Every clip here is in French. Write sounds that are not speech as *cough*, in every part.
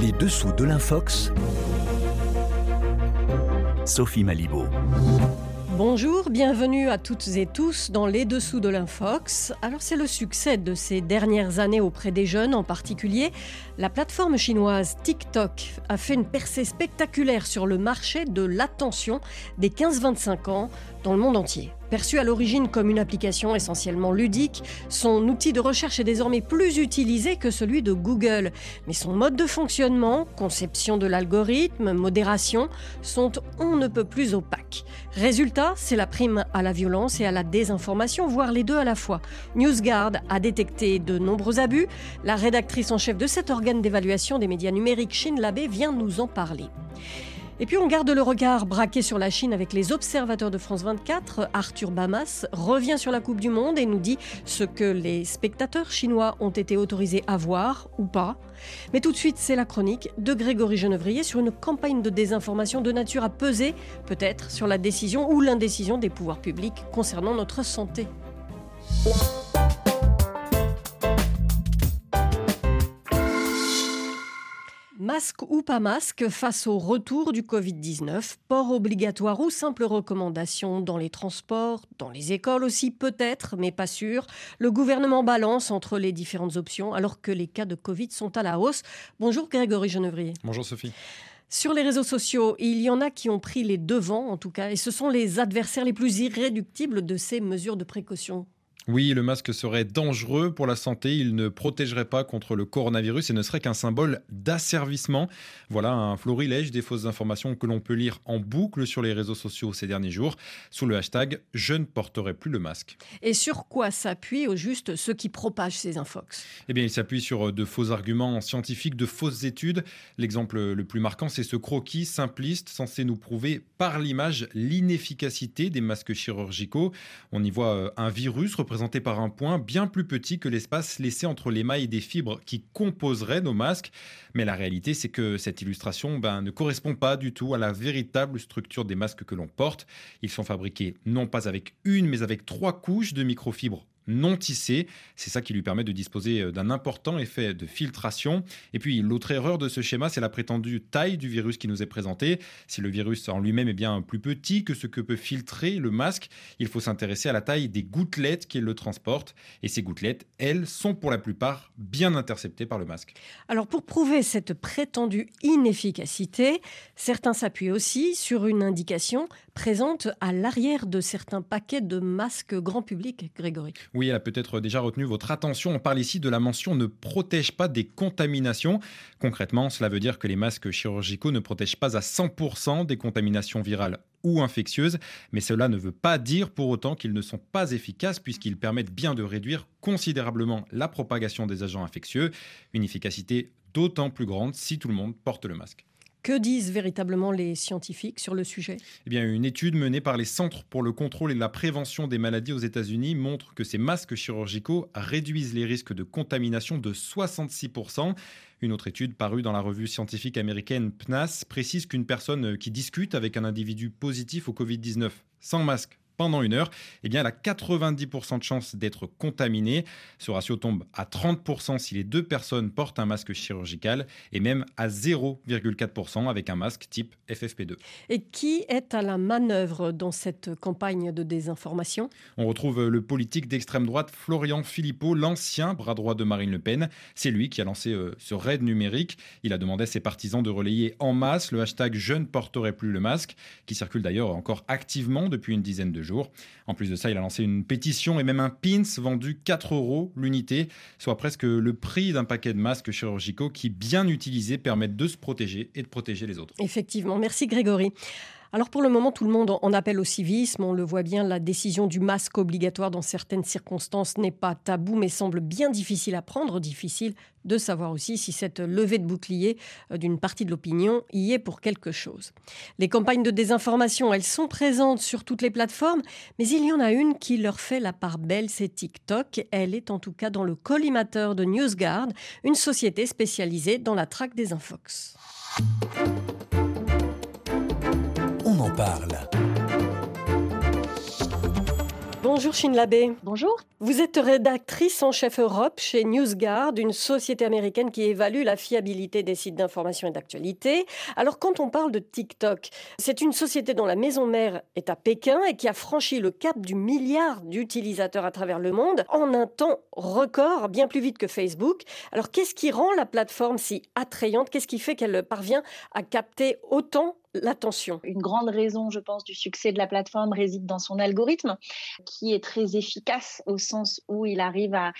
Les dessous de l'Infox. Sophie Malibaud. Bonjour, bienvenue à toutes et tous dans Les Dessous de l'Infox. Alors c'est le succès de ces dernières années auprès des jeunes en particulier. La plateforme chinoise TikTok a fait une percée spectaculaire sur le marché de l'attention des 15-25 ans dans le monde entier. Perçu à l'origine comme une application essentiellement ludique, son outil de recherche est désormais plus utilisé que celui de Google. Mais son mode de fonctionnement, conception de l'algorithme, modération, sont on ne peut plus opaques. Résultat, c'est la prime à la violence et à la désinformation, voire les deux à la fois. NewsGuard a détecté de nombreux abus. La rédactrice en chef de cet organe d'évaluation des médias numériques, Shin Labé, vient nous en parler. Et puis on garde le regard braqué sur la Chine avec les observateurs de France 24. Arthur Bamas revient sur la Coupe du Monde et nous dit ce que les spectateurs chinois ont été autorisés à voir ou pas. Mais tout de suite, c'est la chronique de Grégory Genevrier sur une campagne de désinformation de nature à peser peut-être sur la décision ou l'indécision des pouvoirs publics concernant notre santé. Masque ou pas masque face au retour du Covid-19, port obligatoire ou simple recommandation dans les transports, dans les écoles aussi peut-être, mais pas sûr. Le gouvernement balance entre les différentes options alors que les cas de Covid sont à la hausse. Bonjour Grégory Genevrier. Bonjour Sophie. Sur les réseaux sociaux, il y en a qui ont pris les devants en tout cas, et ce sont les adversaires les plus irréductibles de ces mesures de précaution. Oui, le masque serait dangereux pour la santé, il ne protégerait pas contre le coronavirus et ne serait qu'un symbole d'asservissement. Voilà un florilège des fausses informations que l'on peut lire en boucle sur les réseaux sociaux ces derniers jours sous le hashtag Je ne porterai plus le masque. Et sur quoi s'appuient au juste ceux qui propagent ces infox? Eh bien, il s'appuie sur de faux arguments scientifiques, de fausses études. L'exemple le plus marquant, c'est ce croquis simpliste censé nous prouver par l'image l'inefficacité des masques chirurgicaux. On y voit euh, un virus représenté par un point bien plus petit que l'espace laissé entre les mailles des fibres qui composeraient nos masques. Mais la réalité, c'est que cette illustration ben, ne correspond pas du tout à la véritable structure des masques que l'on porte. Ils sont fabriqués non pas avec une, mais avec trois couches de microfibres non tissé. C'est ça qui lui permet de disposer euh, d'un important effet de filtration. Et puis l'autre erreur de ce schéma, c'est la prétendue taille du virus qui nous est présenté. Si le virus en lui-même est bien plus petit que ce que peut filtrer le masque, il faut s'intéresser à la taille des gouttelettes qui le transportent. Et ces gouttelettes, elles, sont pour la plupart bien interceptées par le masque. Alors pour prouver cette prétendue inefficacité, certains s'appuient aussi sur une indication présente à l'arrière de certains paquets de masques grand public, Grégory. Oui, elle a peut-être déjà retenu votre attention. On parle ici de la mention ne protège pas des contaminations. Concrètement, cela veut dire que les masques chirurgicaux ne protègent pas à 100% des contaminations virales ou infectieuses, mais cela ne veut pas dire pour autant qu'ils ne sont pas efficaces puisqu'ils permettent bien de réduire considérablement la propagation des agents infectieux, une efficacité d'autant plus grande si tout le monde porte le masque. Que disent véritablement les scientifiques sur le sujet? Eh bien, Une étude menée par les Centres pour le contrôle et la prévention des maladies aux États-Unis montre que ces masques chirurgicaux réduisent les risques de contamination de 66%. Une autre étude parue dans la revue scientifique américaine PNAS précise qu'une personne qui discute avec un individu positif au Covid-19 sans masque pendant une heure, eh bien, elle a 90% de chances d'être contaminée. Ce ratio tombe à 30% si les deux personnes portent un masque chirurgical et même à 0,4% avec un masque type FFP2. Et qui est à la manœuvre dans cette campagne de désinformation? On retrouve le politique d'extrême droite Florian Philippot, l'ancien bras droit de Marine Le Pen. C'est lui qui a lancé euh, ce raid numérique. Il a demandé à ses partisans de relayer en masse le hashtag Je ne porterai plus le masque, qui circule d'ailleurs encore activement depuis une dizaine de jours. En plus de ça, il a lancé une pétition et même un pins vendu 4 euros l'unité, soit presque le prix d'un paquet de masques chirurgicaux qui, bien utilisés, permettent de se protéger et de protéger les autres. Effectivement. Merci Grégory. Alors pour le moment, tout le monde en appelle au civisme. On le voit bien, la décision du masque obligatoire dans certaines circonstances n'est pas tabou, mais semble bien difficile à prendre. Difficile de savoir aussi si cette levée de bouclier euh, d'une partie de l'opinion y est pour quelque chose. Les campagnes de désinformation, elles sont présentes sur toutes les plateformes, mais il y en a une qui leur fait la part belle, c'est TikTok. Elle est en tout cas dans le collimateur de NewsGuard, une société spécialisée dans la traque des infox parle. Bonjour Chine Labbé. Bonjour. Vous êtes rédactrice en chef Europe chez NewsGuard, une société américaine qui évalue la fiabilité des sites d'information et d'actualité. Alors quand on parle de TikTok, c'est une société dont la maison mère est à Pékin et qui a franchi le cap du milliard d'utilisateurs à travers le monde en un temps record, bien plus vite que Facebook. Alors qu'est-ce qui rend la plateforme si attrayante? Qu'est-ce qui fait qu'elle parvient à capter autant l'attention. Une grande raison, je pense, du succès de la plateforme réside dans son algorithme, qui est très efficace au sens où il arrive à,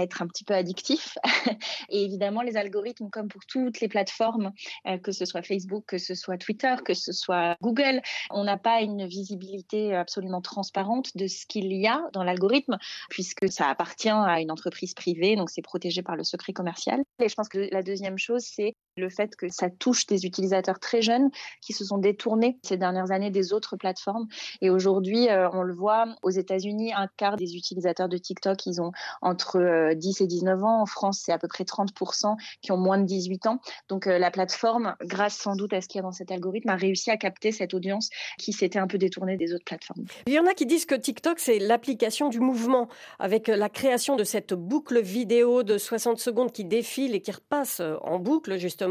être un petit peu addictif. *laughs* Et évidemment, les algorithmes, comme pour toutes les plateformes, euh, que ce soit Facebook, que ce soit Twitter, que ce soit Google, on n'a pas une visibilité absolument transparente de ce qu'il y a dans l'algorithme, puisque ça appartient à une entreprise privée, donc c'est protégé par le secret commercial. Et je pense que la deuxième chose, c'est le fait que ça touche des utilisateurs très jeunes qui se sont détournés ces dernières années des autres plateformes. Et aujourd'hui, euh, on le voit, aux États-Unis, un quart des utilisateurs de TikTok, ils ont entre 10 euh, et 19 ans. En France, c'est à peu près 30% qui ont moins de 18 ans. Donc euh, la plateforme, grâce sans doute à ce qu'il y a dans cet algorithme, a réussi à capter cette audience qui s'était un peu détournée des autres plateformes. Il y en a qui disent que TikTok, c'est l'application du mouvement, avec la création de cette boucle vidéo de 60 secondes qui défile et qui repasse en boucle, justement,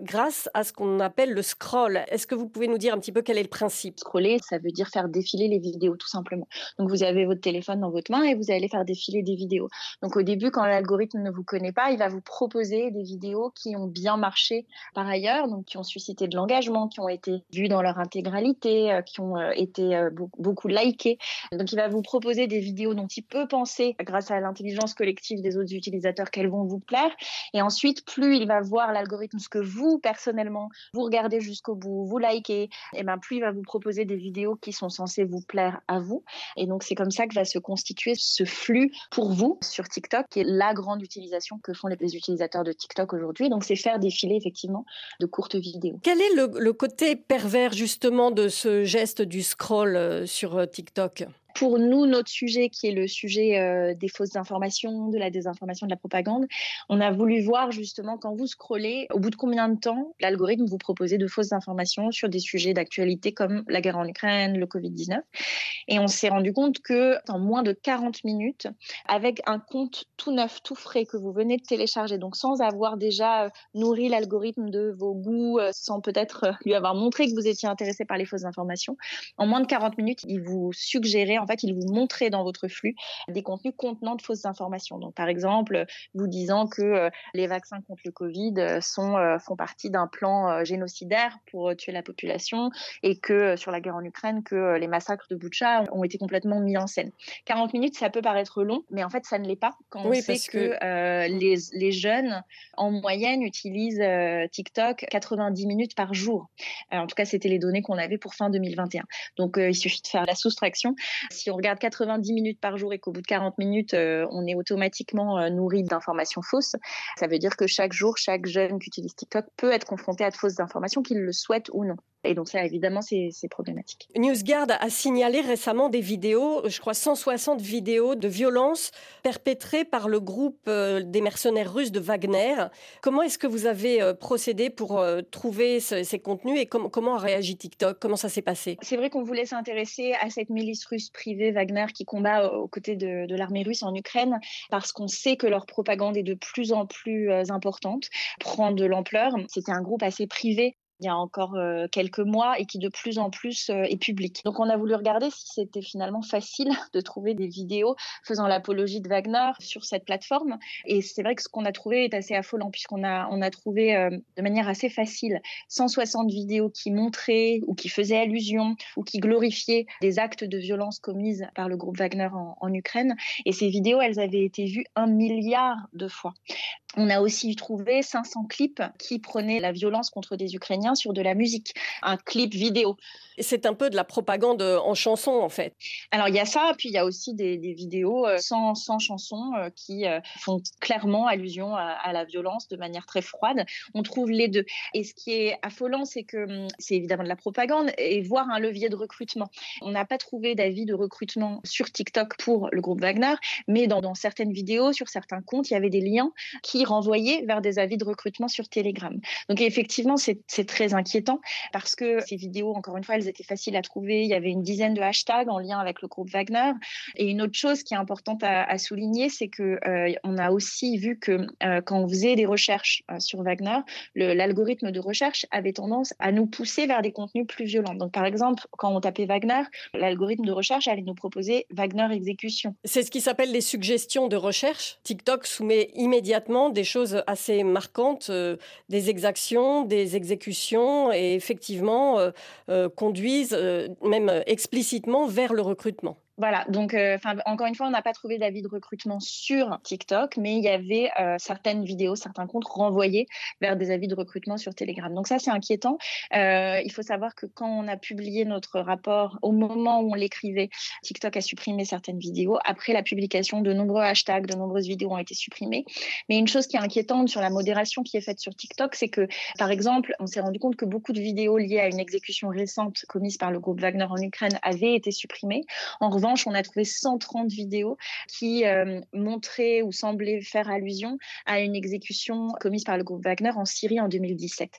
grâce à ce qu'on appelle le scroll. Est-ce que vous pouvez nous dire un petit peu quel est le principe? Scroller, ça veut dire faire défiler les vidéos, tout simplement. Donc vous avez votre téléphone dans votre main et vous allez faire défiler des vidéos. Donc au début, quand l'algorithme ne vous connaît pas, il va vous proposer des vidéos qui ont bien marché par ailleurs, donc qui ont suscité de l'engagement, qui ont été vues dans leur intégralité, euh, qui ont euh, été euh, beaucoup likées. Donc il va vous proposer des vidéos dont il peut penser, grâce à l'intelligence collective des autres utilisateurs, qu'elles vont vous plaire. Et ensuite, plus il va voir l'algorithme, ce que vous, personnellement, vous regardez jusqu'au bout, vous likez, et ben plus il va vous proposer des vidéos qui sont censées vous plaire à vous. Et donc c'est comme ça que va se constituer ce flux pour vous sur TikTok, qui est la grande utilisation que font les utilisateurs de TikTok aujourd'hui. Donc c'est faire défiler effectivement de courtes vidéos. Quel est le, le côté pervers justement de ce geste du scroll euh, sur euh, TikTok? Pour nous, notre sujet, qui est le sujet euh, des fausses informations, de la désinformation, de la propagande, on a voulu voir justement quand vous scrollez, au bout de combien de temps l'algorithme vous proposait de fausses informations sur des sujets d'actualité comme la guerre en Ukraine, le Covid-19. Et on s'est rendu compte que en moins de 40 minutes, avec un compte tout neuf, tout frais que vous venez de télécharger, donc sans avoir déjà euh, nourri l'algorithme de vos goûts, euh, sans peut-être lui avoir montré que vous étiez intéressé par les fausses informations, en moins de 40 minutes, il vous suggérait en fait, il vous montrait dans votre flux des contenus contenant de fausses informations. Donc, par exemple, vous disant que euh, les vaccins contre le Covid euh, sont, euh, font partie d'un plan génocidaire pour tuer la population et que sur la guerre en Ukraine, que les massacres de Butcha ont été complètement mis en scène. 40 minutes, ça peut paraître long, mais en fait, ça ne l'est pas quand on sait que, les, les, jeunes, en moyenne, utilisent TikTok 90 minutes par jour. en tout cas, c'était les données qu'on avait pour fin 2021. Donc, il suffit de faire la soustraction si on regarde 90 minutes par jour et qu'au bout de 40 minutes, euh, on est automatiquement euh, nourri d'informations fausses, ça veut dire que chaque jour, chaque jeune qui utilise TikTok peut être confronté à de fausses informations, qu'il le souhaite ou non. Et donc ça, évidemment, c'est problématique. NewsGuard a signalé récemment des vidéos, je crois 160 vidéos de violences perpétrées par le groupe euh, des mercenaires russes de Wagner. Comment est-ce que vous avez euh, procédé pour euh, trouver ces contenus et comment a réagi TikTok? Comment ça s'est passé? C'est vrai qu'on voulait s'intéresser à cette milice russe privée Wagner qui combat aux côtés de, de l'armée russe en Ukraine parce qu'on sait que leur propagande est de plus en plus importante, prend de l'ampleur. C'était un groupe assez privé il y a encore euh, quelques mois et qui de plus en plus euh, est public. Donc on a voulu regarder si c'était finalement facile *laughs* de trouver des vidéos faisant l'apologie de Wagner sur cette plateforme. Et c'est vrai que ce qu'on a trouvé est assez affolant puisqu'on a, on a trouvé euh, de manière assez facile 160 vidéos qui montraient ou qui faisaient allusion ou qui glorifiaient des actes de violence commises par le groupe Wagner en, en Ukraine. Et ces vidéos, elles avaient été vues un milliard de fois. On a aussi trouvé 500 clips qui prenaient la violence contre des Ukrainiens sur de la musique, un clip vidéo. C'est un peu de la propagande euh, en chanson en fait. Alors il y a ça, puis il y a aussi des, vidéos euh, sans, sans chansons euh, qui font clairement allusion à, la violence de manière très froide. On trouve les deux. Et ce qui est affolant, c'est que hum, c'est évidemment de la propagande et voir un levier de recrutement. On n'a pas trouvé d'avis de recrutement sur TikTok pour le groupe Wagner, mais dans, dans certaines vidéos, sur certains comptes, il y avait des liens qui renvoyaient vers des avis de recrutement sur Telegram. Donc effectivement, c'est très très inquiétant parce que ces vidéos, encore une fois, elles étaient faciles à trouver. Il y avait une dizaine de hashtags en lien avec le groupe Wagner. Et une autre chose qui est importante à, souligner, c'est que euh, on a aussi vu que euh, quand on faisait des recherches sur Wagner, l'algorithme de recherche avait tendance à nous pousser vers des contenus plus violents. Donc, par exemple, quand on tapait Wagner, l'algorithme de recherche allait nous proposer Wagner exécution. C'est ce qui s'appelle les suggestions de recherche. TikTok soumet immédiatement des choses assez marquantes, des exactions, des exécutions et effectivement euh, euh, conduisent euh, même explicitement vers le recrutement. Voilà, donc euh, encore une fois, on n'a pas trouvé d'avis de recrutement sur TikTok, mais il y avait euh, certaines vidéos, certains comptes renvoyés vers des avis de recrutement sur Telegram. Donc ça, c'est inquiétant. Euh, il faut savoir que quand on a publié notre rapport, au moment où on l'écrivait, TikTok a supprimé certaines vidéos. Après la publication, de nombreux hashtags, de nombreuses vidéos ont été supprimées. Mais une chose qui est inquiétante sur la modération qui est faite sur TikTok, c'est que, par exemple, on s'est rendu compte que beaucoup de vidéos liées à une exécution récente commise par le groupe Wagner en Ukraine avaient été supprimées. En revanche, on a trouvé 130 vidéos qui euh, montraient ou semblaient faire allusion à une exécution commise par le groupe Wagner en Syrie en 2017.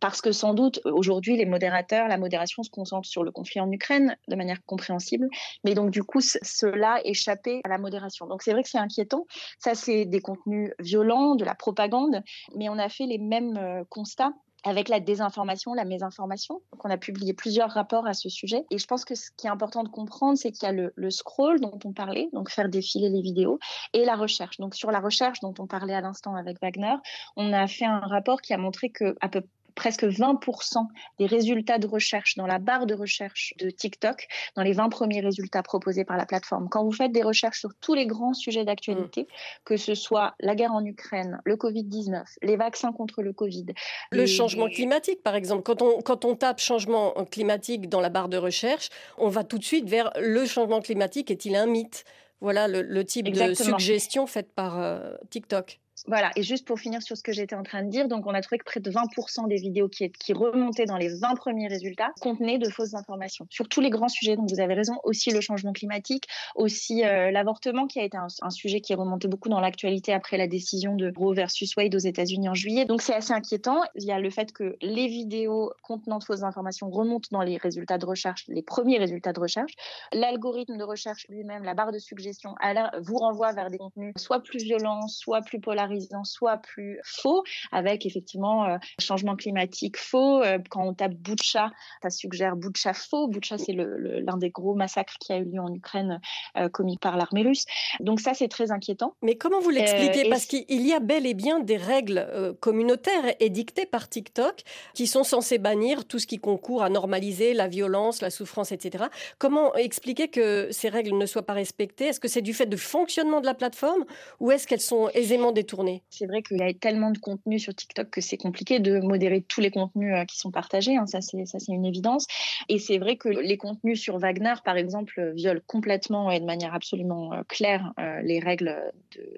Parce que sans doute, aujourd'hui, les modérateurs, la modération se concentre sur le conflit en Ukraine de manière compréhensible, mais donc du coup, cela échappait à la modération. Donc c'est vrai que c'est inquiétant. Ça, c'est des contenus violents, de la propagande, mais on a fait les mêmes euh, constats avec la désinformation, la mésinformation. Donc, on a publié plusieurs rapports à ce sujet. Et je pense que ce qui est important de comprendre, c'est qu'il y a le, scroll dont on parlait, donc faire défiler les vidéos, et la recherche. Donc, sur la recherche dont on parlait à l'instant avec Wagner, on a fait un rapport qui a montré que à peu presque 20% des résultats de recherche dans la barre de recherche de TikTok, dans les 20 premiers résultats proposés par la plateforme. Quand vous faites des recherches sur tous les grands sujets d'actualité, mm. que ce soit la guerre en Ukraine, le Covid-19, les vaccins contre le Covid. Le changement climatique, par exemple. Quand on, quand on tape changement climatique dans la barre de recherche, on va tout de suite vers le changement climatique est-il un mythe? Voilà le, type de suggestion faite par euh, TikTok. Voilà, et juste pour finir sur ce que j'étais en train de dire, donc on a trouvé que près de 20% des vidéos qui, remontaient dans les 20 premiers résultats contenaient de fausses informations sur tous les grands sujets. Donc vous avez raison, aussi le changement climatique, aussi euh, l'avortement qui a été un, sujet qui est remonté beaucoup dans l'actualité après la décision de Roe versus Wade aux États-Unis en juillet. Donc c'est assez inquiétant. Il y a le fait que les vidéos contenant de fausses informations remontent dans les résultats de recherche, les premiers résultats de recherche. L'algorithme de recherche lui-même, la barre de suggestion, vous renvoie vers des contenus soit plus violents, soit plus polarisés soit plus faux, avec effectivement euh, changement climatique faux. Euh, quand on tape Boucha, ça suggère Boucha faux. Boucha, c'est l'un des gros massacres qui a eu lieu en Ukraine euh, commis par l'armée russe. Donc ça, c'est très inquiétant. Mais comment vous l'expliquez? Parce qu'il y a bel et bien des règles communautaires édictées par TikTok qui sont censées bannir tout ce qui concourt à normaliser la violence, la souffrance, etc. Comment expliquer que ces règles ne soient pas respectées? Est-ce que c'est du fait du fonctionnement de la plateforme ou est-ce qu'elles sont aisément détournées? C'est vrai qu'il y a tellement de contenu sur TikTok que c'est compliqué de modérer tous les contenus euh, qui sont partagés. Hein, ça, c'est une évidence. Et c'est vrai que les contenus sur Wagner, par exemple, violent complètement et de manière absolument euh, claire euh, les règles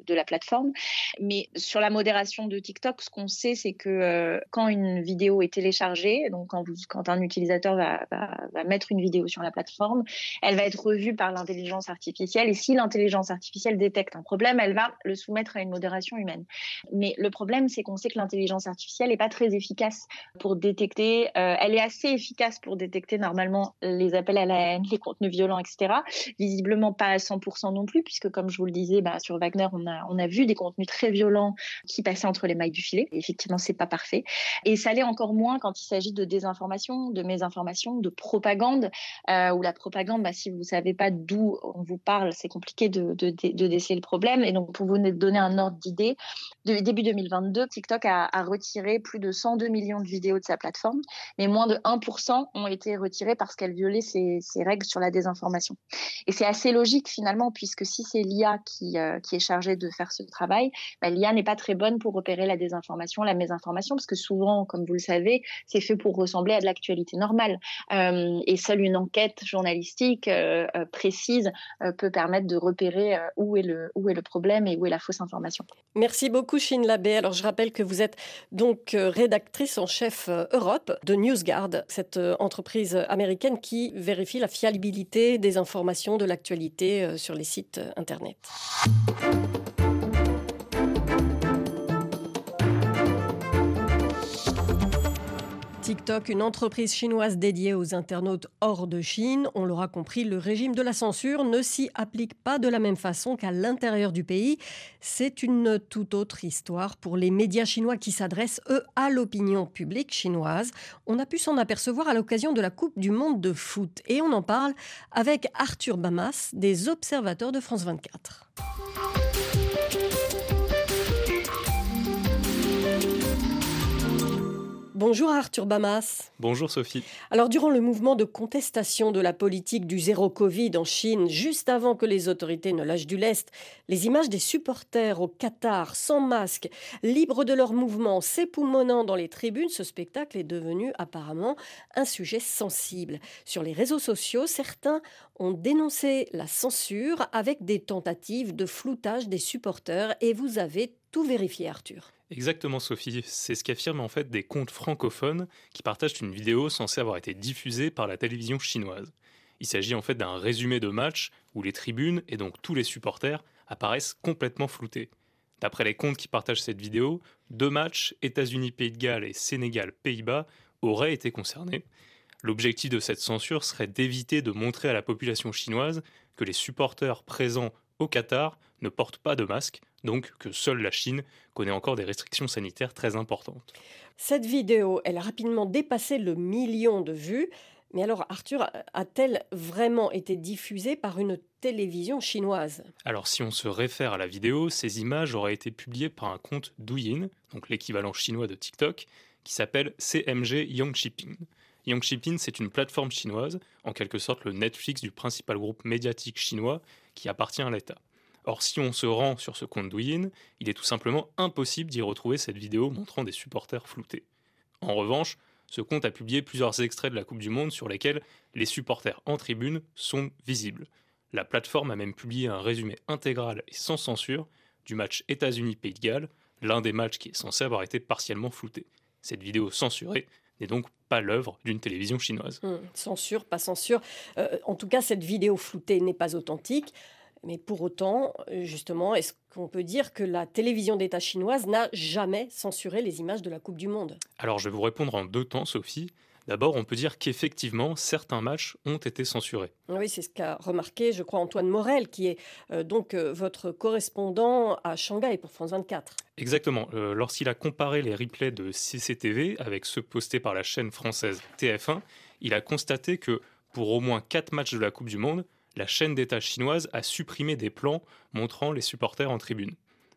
de, la plateforme. Mais sur la modération de TikTok, ce qu'on sait, c'est que quand une vidéo est téléchargée, donc quand, un utilisateur va, va, mettre une vidéo sur la plateforme, elle va être revue par l'intelligence artificielle. Et si l'intelligence artificielle détecte un problème, elle va le soumettre à une modération humaine. Mais le problème, c'est qu'on sait que l'intelligence artificielle n'est pas très efficace pour détecter. Euh, elle est assez efficace pour détecter normalement les appels à la haine, les contenus violents, etc. Visiblement pas à 100% non plus, puisque comme je vous le disais, bah, sur Wagner, on a, vu des contenus très violents qui passaient entre les mailles du filet. Et effectivement, c'est pas parfait. Et ça l'est encore moins quand il s'agit de désinformation, de mésinformation, de propagande, euh, où la propagande, bah, si vous savez pas d'où on vous parle, c'est compliqué de, déceler le problème. Et donc, pour vous donner un ordre d'idée, début 2022, TikTok a, retiré plus de 102 millions de vidéos de sa plateforme, mais moins de 1% ont été retirées parce qu'elles violaient ses, règles sur la désinformation. Et c'est assez logique finalement, puisque si c'est l'IA qui, euh, qui, est chargée de faire ce travail, bah, l'IA n'est pas très bonne pour repérer la désinformation, la mésinformation, parce que souvent, comme vous le savez, c'est fait pour ressembler à de l'actualité normale. Euh, et seule une enquête journalistique euh, précise peut permettre de repérer où est le problème et où est la fausse information. Merci beaucoup, Chine Labbé. Alors, je rappelle que vous êtes donc euh, rédactrice en chef euh, Europe de NewsGuard, cette euh, entreprise américaine qui vérifie la fiabilité des informations de l'actualité sur les sites Internet. TikTok, une entreprise chinoise dédiée aux internautes hors de Chine. On l'aura compris, le régime de la censure ne s'y applique pas de la même façon qu'à l'intérieur du pays. C'est une toute autre histoire pour les médias chinois qui s'adressent, eux, à l'opinion publique chinoise. On a pu s'en apercevoir à l'occasion de la Coupe du Monde de foot. Et on en parle avec Arthur Bamas, des observateurs de France 24. Bonjour Arthur Bamas. Bonjour Sophie. Alors durant le mouvement de contestation de la politique du zéro Covid en Chine, juste avant que les autorités ne lâchent du lest, les images des supporters au Qatar sans masque, libres de leur mouvement, s'époumonnant dans les tribunes, ce spectacle est devenu apparemment un sujet sensible. Sur les réseaux sociaux, certains ont dénoncé la censure avec des tentatives de floutage des supporters et vous avez tout vérifié Arthur. Exactement Sophie, c'est ce qu'affirment en fait des comptes francophones qui partagent une vidéo censée avoir été diffusée par la télévision chinoise. Il s'agit en fait d'un résumé de match où les tribunes et donc tous les supporters apparaissent complètement floutés. D'après les comptes qui partagent cette vidéo, deux matchs, États-Unis-Pays de Galles et Sénégal-Pays-Bas, auraient été concernés. L'objectif de cette censure serait d'éviter de montrer à la population chinoise que les supporters présents au Qatar ne portent pas de masque, donc que seule la Chine connaît encore des restrictions sanitaires très importantes. Cette vidéo, elle a rapidement dépassé le million de vues. Mais alors, Arthur, a-t-elle vraiment été diffusée par une télévision chinoise? Alors, si on se réfère à la vidéo, ces images auraient été publiées par un compte Douyin, donc l'équivalent chinois de TikTok, qui s'appelle CMG Yangshiping. Yangshiping, c'est une plateforme chinoise, en quelque sorte le Netflix du principal groupe médiatique chinois qui appartient à l'État. Or, si on se rend sur ce compte Douyin, il est tout simplement impossible d'y retrouver cette vidéo montrant des supporters floutés. En revanche, ce compte a publié plusieurs extraits de la Coupe du Monde sur lesquels les supporters en tribune sont visibles. La plateforme a même publié un résumé intégral et sans censure du match États-Unis-Pays de Galles, l'un des matchs qui est censé avoir été partiellement flouté. Cette vidéo censurée n'est donc pas l'œuvre d'une télévision chinoise. Hum, censure, pas censure. Euh, en tout cas, cette vidéo floutée n'est pas authentique. Mais pour autant, euh, justement, est-ce qu'on peut dire que la télévision d'État chinoise n'a jamais censuré les images de la Coupe du Monde? Alors je vais vous répondre en deux temps, Sophie. D'abord, on peut dire qu'effectivement, certains matchs ont été censurés. Oui, c'est ce qu'a remarqué, je crois, Antoine Morel, qui est euh, donc euh, votre correspondant à Shanghai pour France 24. Exactement. Lorsqu'il a comparé les replays de CCTV avec ceux postés par la chaîne française TF1, il a constaté que pour au moins quatre matchs de la Coupe du Monde, la chaîne d'État chinoise a supprimé des plans montrant les supporters en tribune.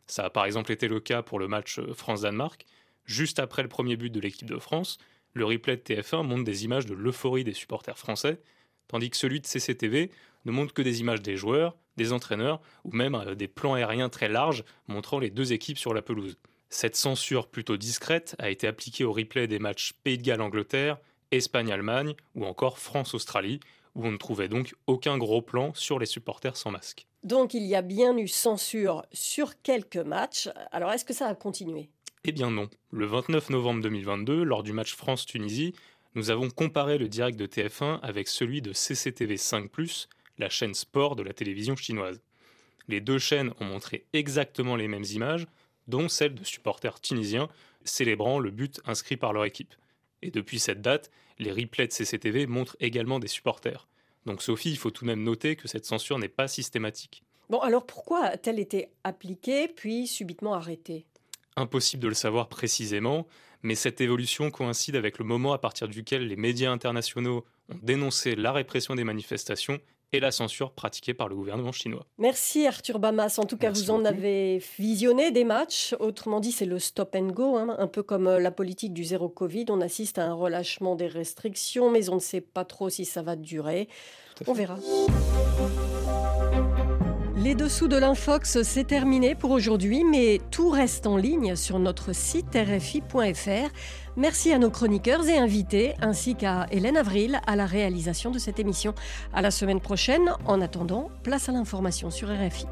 Ça a par exemple été le cas pour le match France-Danemark. Juste après le premier but de l'équipe de France, le replay de TF1 montre des images de l'euphorie des supporters français, tandis que celui de CCTV ne montre que des images des joueurs, des entraîneurs ou même euh, des plans aériens très larges montrant les deux équipes sur la pelouse. Cette censure plutôt discrète a été appliquée au replay des matchs Pays de Galles-Angleterre, Espagne-Allemagne ou encore France-Australie, où on ne trouvait donc aucun gros plan sur les supporters sans masque. Donc il y a bien eu censure sur quelques matchs. Alors est-ce que ça a continué? Eh bien non. Le 29 novembre 2022, lors du match France-Tunisie, nous avons comparé le direct de TF1 avec celui de CCTV 5 ⁇ la chaîne sport de la télévision chinoise. Les deux chaînes ont montré exactement les mêmes images, dont celle de supporters tunisiens célébrant le but inscrit par leur équipe. Et depuis cette date, les replays de CCTV montrent également des supporters. Donc Sophie, il faut tout de même noter que cette censure n'est pas systématique. Bon, alors pourquoi a-t-elle été appliquée puis subitement arrêtée? Impossible de le savoir précisément, mais cette évolution coïncide avec le moment à partir duquel les médias internationaux ont dénoncé la répression des manifestations et la censure pratiquée par le gouvernement chinois. Merci Arthur Bamas. En tout cas, vous en avez visionné des matchs. Autrement dit, c'est le stop and go, hein. un peu comme euh, la politique du zéro Covid. On assiste à un relâchement des restrictions, mais on ne sait pas trop si ça va durer. On verra. Les dessous de l'Infox, c'est terminé pour aujourd'hui, mais tout reste en ligne sur notre site rfi.fr. Merci à nos chroniqueurs et invités, ainsi qu'à Hélène Avril à la réalisation de cette émission. À la semaine prochaine. En attendant, place à l'information sur RFI.